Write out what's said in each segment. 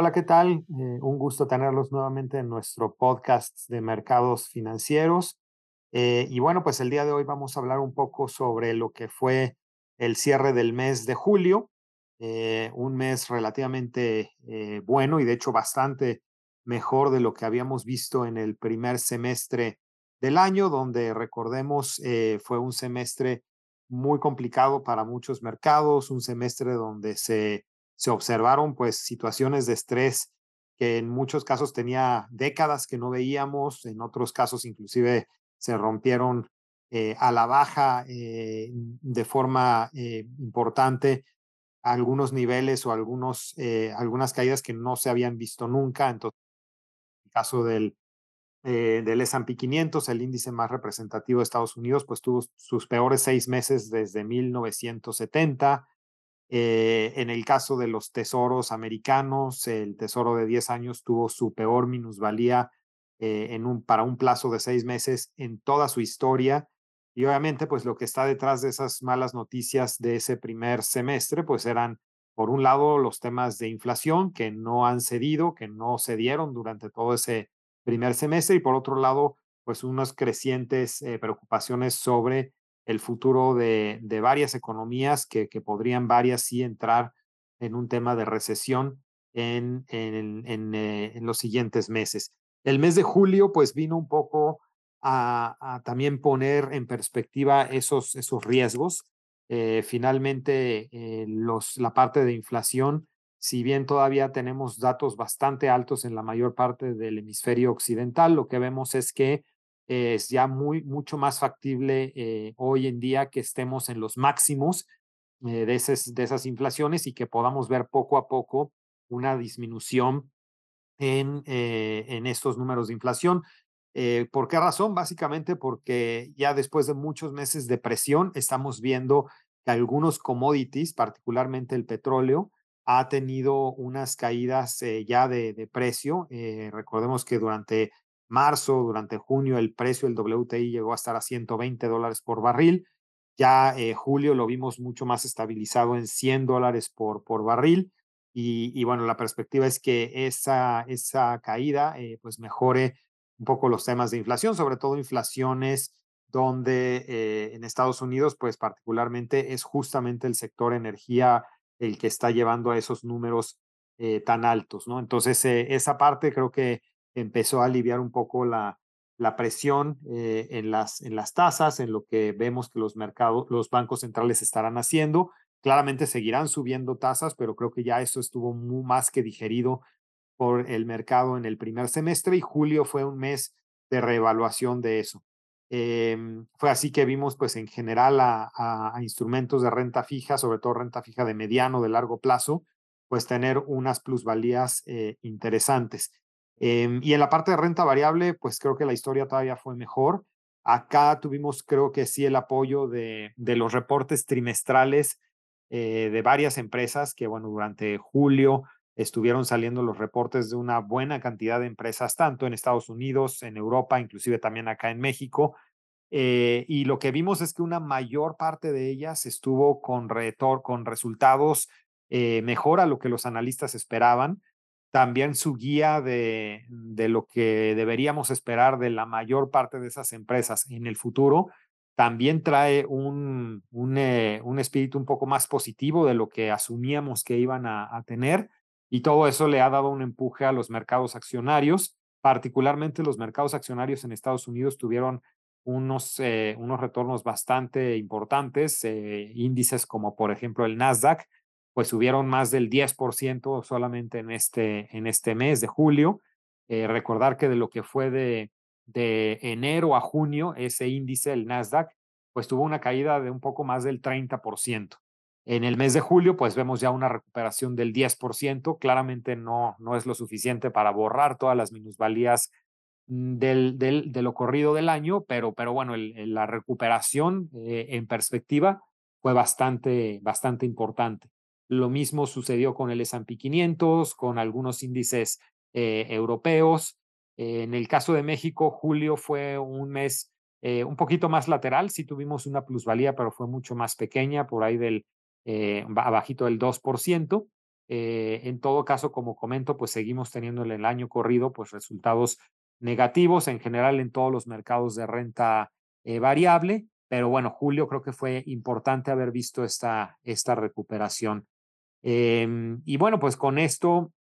Hola, ¿qué tal? Eh, un gusto tenerlos nuevamente en nuestro podcast de mercados financieros. Eh, y bueno, pues el día de hoy vamos a hablar un poco sobre lo que fue el cierre del mes de julio, eh, un mes relativamente bueno y de hecho bastante mejor de lo que habíamos visto en el primer semestre del año, donde recordemos fue un semestre muy complicado para muchos mercados, un semestre donde se se observaron pues situaciones de estrés que en muchos casos tenía décadas que no veíamos, en otros casos inclusive se rompieron eh, a la baja eh, de forma eh, importante algunos niveles o algunos, algunas caídas que no se habían visto nunca. Entonces, en el caso del, del S&P 500, el índice más representativo de Estados Unidos, pues tuvo sus peores seis meses desde 1970. Eh, en el caso de los tesoros americanos, el tesoro de 10 años tuvo su peor minusvalía eh, para un plazo de seis meses en toda su historia. Y obviamente, pues lo que está detrás de esas malas noticias de ese primer semestre, pues eran, por un lado, los temas de inflación que no han cedido, que no cedieron durante todo ese primer semestre, y por otro lado, pues unas crecientes eh, preocupaciones sobre el futuro de, varias economías que, podrían varias sí entrar en un tema de recesión en, en, eh, en, los siguientes meses. El mes de julio pues vino un poco a, también poner en perspectiva esos, esos riesgos. Eh, finalmente, eh, los, la parte de inflación, si bien todavía tenemos datos bastante altos en la mayor parte del hemisferio occidental, lo que vemos es que es ya muy, mucho más factible eh, hoy en día que estemos en los máximos eh, de, esas, de esas inflaciones y que podamos ver poco a poco una disminución en, eh, en estos números de inflación. ¿Por qué razón? Básicamente porque ya después de muchos meses de presión estamos viendo que algunos commodities, particularmente el petróleo, ha tenido unas caídas ya de, de precio. recordemos que durante marzo, durante junio, el precio del WTI llegó a estar a 120 dólares por barril. Ya eh, julio lo vimos mucho más estabilizado en 100 dólares por, por barril. Y, bueno, la perspectiva es que esa, esa caída eh, pues mejore un poco los temas de inflación, sobre todo inflaciones donde eh, en Estados Unidos, pues particularmente es justamente el sector energía el que está llevando a esos números tan altos, ¿no? Entonces, esa parte creo que empezó a aliviar un poco la, la presión eh, en, las, en las tasas, en lo que vemos que los mercados, los bancos centrales estarán haciendo. Claramente seguirán subiendo tasas, pero creo que ya eso estuvo muy más que digerido por el mercado en el primer semestre y julio fue un mes de reevaluación de eso. Em, fue así que vimos pues en general a, instrumentos de renta fija, sobre todo renta fija de mediano, de largo plazo, pues tener unas plusvalías eh, interesantes. Em, y en la parte de renta variable, pues creo que la historia todavía fue mejor. Acá tuvimos, creo que sí, el apoyo de, de los reportes trimestrales eh, de varias empresas que, bueno, durante julio estuvieron saliendo los reportes de una buena cantidad de empresas, tanto en Estados Unidos, en Europa, inclusive también acá en México. Eh, y lo que vimos es que una mayor parte de ellas estuvo con, retor con resultados eh, mejor a lo que los analistas esperaban también su guía de, de, lo que deberíamos esperar de la mayor parte de esas empresas en el futuro, también trae un, un, eh, un espíritu un poco más positivo de lo que asumíamos que iban a, tener y todo eso le ha dado un empuje a los mercados accionarios, particularmente los mercados accionarios en Estados Unidos tuvieron unos, eh, unos retornos bastante importantes, eh, índices como por ejemplo el Nasdaq, pues subieron más del 10% solamente en este, en este mes de julio. Eh, recordar que de lo que fue de, de enero a junio, ese índice, el Nasdaq, pues tuvo una caída de un poco más del 30%. En el mes de julio, pues vemos ya una recuperación del 10%. Claramente no, no es lo suficiente para borrar todas las minusvalías mm, del, del, de lo corrido del año, pero, pero bueno, la recuperación eh, en perspectiva fue bastante, bastante importante. Lo mismo sucedió con el S&P 500, con algunos índices eh, europeos. en el caso de México, julio fue un mes eh, un poquito más lateral, sí tuvimos una plusvalía, pero fue mucho más pequeña, por ahí del eh, abajito del 2%. en todo caso, como comento, pues seguimos teniendo en el año corrido pues resultados negativos en general en todos los mercados de renta variable, pero bueno, julio creo que fue importante haber visto esta, esta recuperación. Em, y bueno, pues con esto,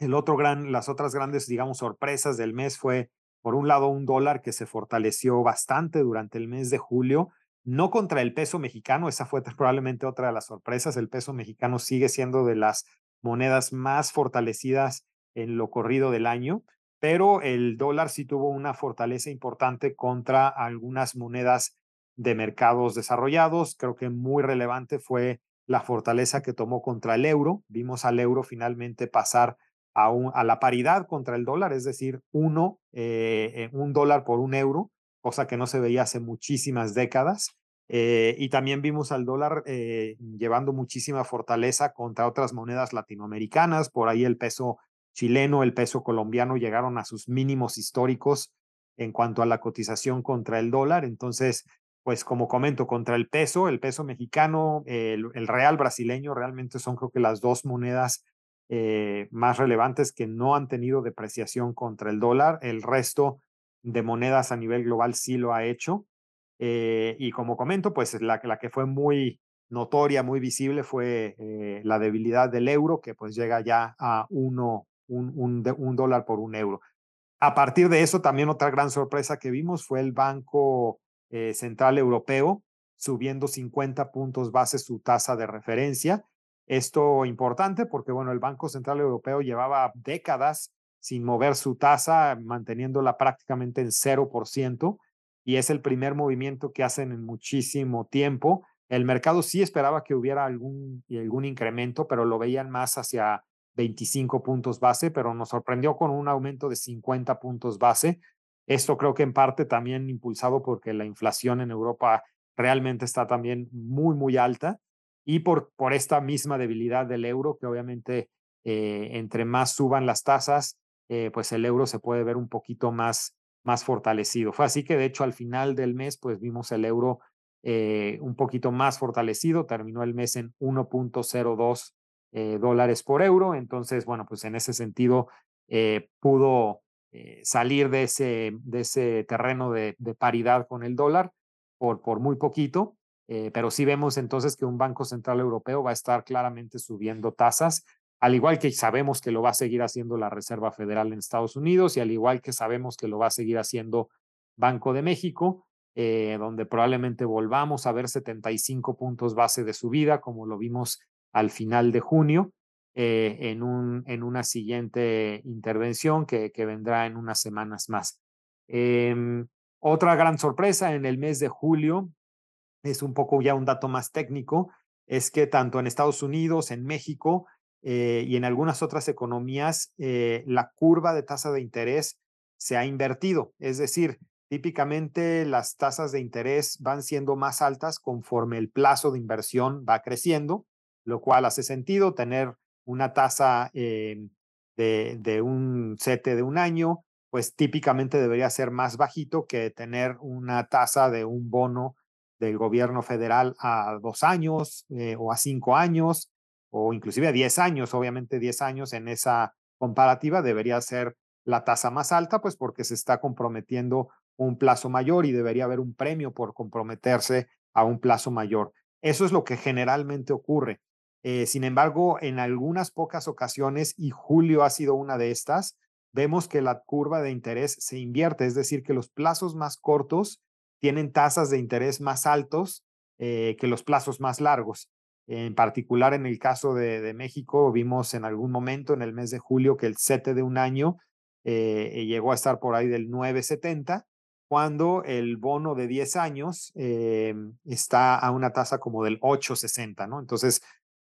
el otro gran, las otras grandes, digamos, sorpresas del mes fue, por un lado, un dólar que se fortaleció bastante durante el mes de julio, no contra el peso mexicano, esa fue probablemente otra de las sorpresas, el peso mexicano sigue siendo de las monedas más fortalecidas en lo corrido del año, pero el dólar sí tuvo una fortaleza importante contra algunas monedas de mercados desarrollados. Creo que muy relevante fue la fortaleza que tomó contra el euro. Vimos al euro finalmente pasar a, a la paridad contra el dólar, es decir, uno, eh, eh, un dólar por un euro, cosa que no se veía hace muchísimas décadas. Eh, y también vimos al dólar llevando muchísima fortaleza contra otras monedas latinoamericanas. Por ahí el peso chileno, el peso colombiano llegaron a sus mínimos históricos en cuanto a la cotización contra el dólar. Entonces, pues como comento, contra el peso, el peso mexicano, el, real brasileño, realmente son creo que las dos monedas eh, más relevantes que no han tenido depreciación contra el dólar. El resto de monedas a nivel global sí lo ha hecho. Eh, y como comento, pues la, la, que fue muy notoria, muy visible fue eh, la debilidad del euro, que pues llega ya a uno, un, un, un dólar por un euro. A partir de eso, también otra gran sorpresa que vimos fue el Banco eh, Central Europeo, subiendo 50 puntos base su tasa de referencia. Esto importante porque, bueno, el Banco Central Europeo llevaba décadas sin mover su tasa, manteniéndola prácticamente en 0%, y es el primer movimiento que hacen en muchísimo tiempo. El mercado sí esperaba que hubiera algún, algún incremento, pero lo veían más hacia 25 puntos base, pero nos sorprendió con un aumento de 50 puntos base, esto creo que en parte también impulsado porque la inflación en Europa realmente está también muy, muy alta y por, por esta misma debilidad del euro, que obviamente eh, entre más suban las tasas, eh, pues el euro se puede ver un poquito más, más fortalecido. Fue así que de hecho al final del mes, pues vimos el euro eh, un poquito más fortalecido, terminó el mes en 1.02 dólares por euro, entonces, bueno, pues en ese sentido pudo eh, salir de ese, de ese terreno de, paridad con el dólar por, por muy poquito, eh, pero sí vemos entonces que un Banco Central Europeo va a estar claramente subiendo tasas, al igual que sabemos que lo va a seguir haciendo la Reserva Federal en Estados Unidos y al igual que sabemos que lo va a seguir haciendo Banco de México, eh, donde probablemente volvamos a ver 75 puntos base de subida, como lo vimos al final de junio. Eh, en, un, en una siguiente intervención que, vendrá en unas semanas más. Em, otra gran sorpresa en el mes de julio es un poco ya un dato más técnico, es que tanto en Estados Unidos, en México eh, y en algunas otras economías, eh, la curva de tasa de interés se ha invertido. Es decir, típicamente las tasas de interés van siendo más altas conforme el plazo de inversión va creciendo, lo cual hace sentido tener una tasa eh, de, un CETE de un año, pues típicamente debería ser más bajito que tener una tasa de un bono del gobierno federal a dos años eh, o a cinco años o inclusive a diez años. Obviamente diez años en esa comparativa debería ser la tasa más alta, pues porque se está comprometiendo un plazo mayor y debería haber un premio por comprometerse a un plazo mayor. Eso es lo que generalmente ocurre. Eh, sin embargo, en algunas pocas ocasiones, y julio ha sido una de estas, vemos que la curva de interés se invierte, es decir, que los plazos más cortos tienen tasas de interés más altos eh, que los plazos más largos. En particular, en el caso de, México, vimos en algún momento en el mes de julio que el CETE de un año eh, llegó a estar por ahí del 970 cuando el bono de 10 años eh, está a una tasa como del 8,60, ¿no? Entonces,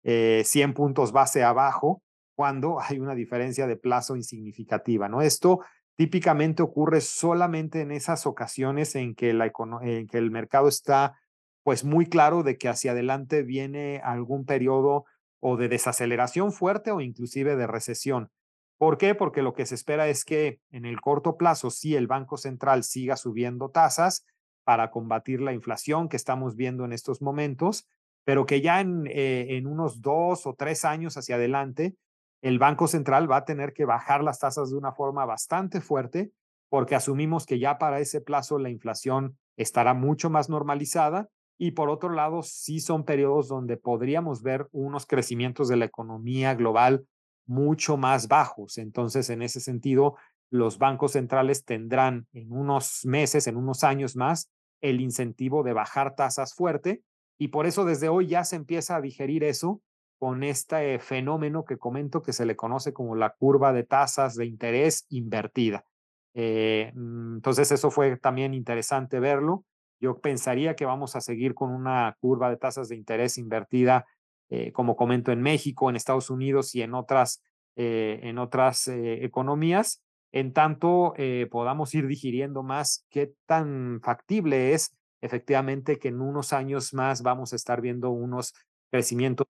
100 eh, puntos base abajo cuando hay una diferencia de plazo insignificativa, ¿no? Esto típicamente ocurre solamente en esas ocasiones en que, el mercado está pues muy claro de que hacia adelante viene algún periodo o de desaceleración fuerte o inclusive de recesión. ¿Por qué? Porque lo que se espera es que en el corto plazo sí el Banco Central siga subiendo tasas para combatir la inflación que estamos viendo en estos momentos, pero que ya en, eh, en unos dos o tres años hacia adelante, el Banco Central va a tener que bajar las tasas de una forma bastante fuerte porque asumimos que ya para ese plazo la inflación estará mucho más normalizada y por otro lado sí son periodos donde podríamos ver unos crecimientos de la economía global mucho más bajos. Entonces, en ese sentido, los bancos centrales tendrán en unos meses, en unos años más, el incentivo de bajar tasas fuerte y por eso desde hoy ya se empieza a digerir eso con este fenómeno que comento que se le conoce como la curva de tasas de interés invertida. Eh, mm, entonces, eso fue también interesante verlo. Yo pensaría que vamos a seguir con una curva de tasas de interés invertida eh, como comento, en México, en Estados Unidos y en otras, eh, en otras economías, en tanto podamos ir digiriendo más qué tan factible es efectivamente que en unos años más vamos a estar viendo unos crecimientos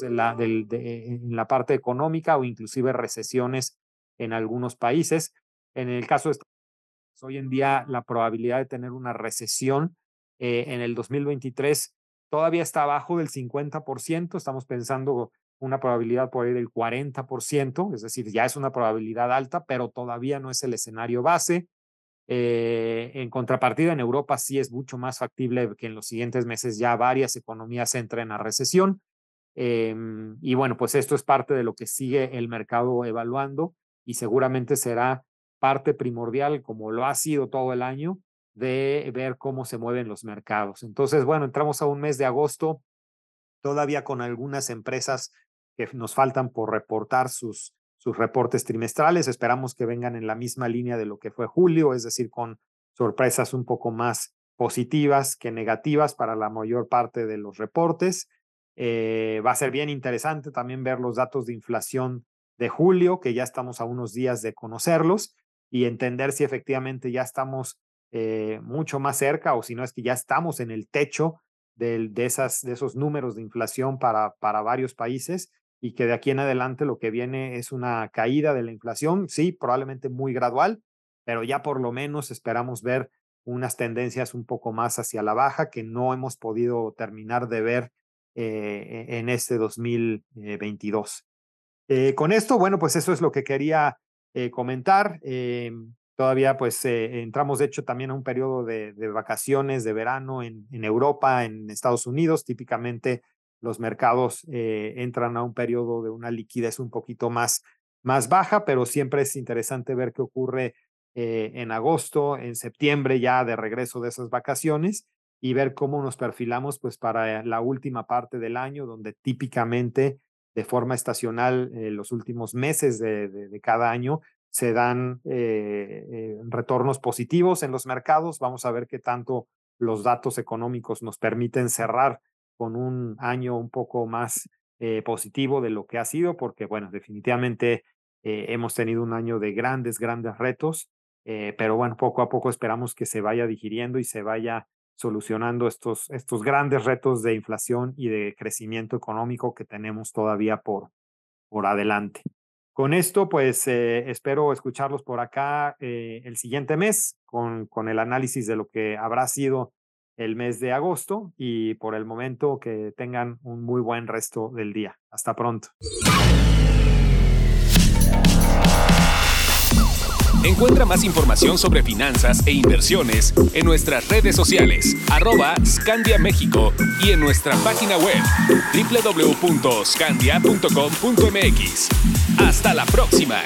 del, en la parte económica o inclusive recesiones en algunos países. En el caso de hoy en día la probabilidad de tener una recesión en el 2023 todavía está abajo del 50%, estamos pensando una probabilidad por ahí del 40%, es decir, ya es una probabilidad alta, pero todavía no es el escenario base. Eh, en contrapartida, en Europa sí es mucho más factible que en los siguientes meses ya varias economías entren a recesión. Em, y bueno, pues esto es parte de lo que sigue el mercado evaluando y seguramente será parte primordial, como lo ha sido todo el año, de ver cómo se mueven los mercados. Entonces, bueno, entramos a un mes de agosto todavía con algunas empresas que nos faltan por reportar sus, sus reportes trimestrales. Esperamos que vengan en la misma línea de lo que fue julio, es decir, con sorpresas un poco más positivas que negativas para la mayor parte de los reportes. Eh, va a ser bien interesante también ver los datos de inflación de julio, que ya estamos a unos días de conocerlos y entender si efectivamente ya estamos eh, mucho más cerca o si no es que ya estamos en el techo de, de, esas, de esos números de inflación para, para varios países y que de aquí en adelante lo que viene es una caída de la inflación, sí, probablemente muy gradual, pero ya por lo menos esperamos ver unas tendencias un poco más hacia la baja que no hemos podido terminar de ver eh, en este 2022. Eh, con esto, bueno, pues eso es lo que quería comentar. Todavía pues eh, entramos de hecho también a un periodo de, vacaciones de verano en, Europa, en Estados Unidos. Típicamente los mercados eh, entran a un periodo de una liquidez un poquito más, más baja, pero siempre es interesante ver qué ocurre eh, en agosto, en septiembre ya de regreso de esas vacaciones y ver cómo nos perfilamos pues para la última parte del año, donde típicamente de forma estacional los últimos meses de, de, cada año se dan eh, eh, retornos positivos en los mercados. Vamos a ver qué tanto los datos económicos nos permiten cerrar con un año un poco más eh, positivo de lo que ha sido, porque, bueno, definitivamente hemos tenido un año de grandes, grandes retos, pero bueno, poco a poco esperamos que se vaya digiriendo y se vaya solucionando estos, estos grandes retos de inflación y de crecimiento económico que tenemos todavía por, por adelante. Con esto, pues eh, espero escucharlos por acá eh, el siguiente mes con, con el análisis de lo que habrá sido el mes de agosto y por el momento que tengan un muy buen resto del día. Hasta pronto. Encuentra más información sobre finanzas e inversiones en nuestras redes sociales, arroba Scandia México y en nuestra página web www.scandia.com.mx. Hasta la próxima.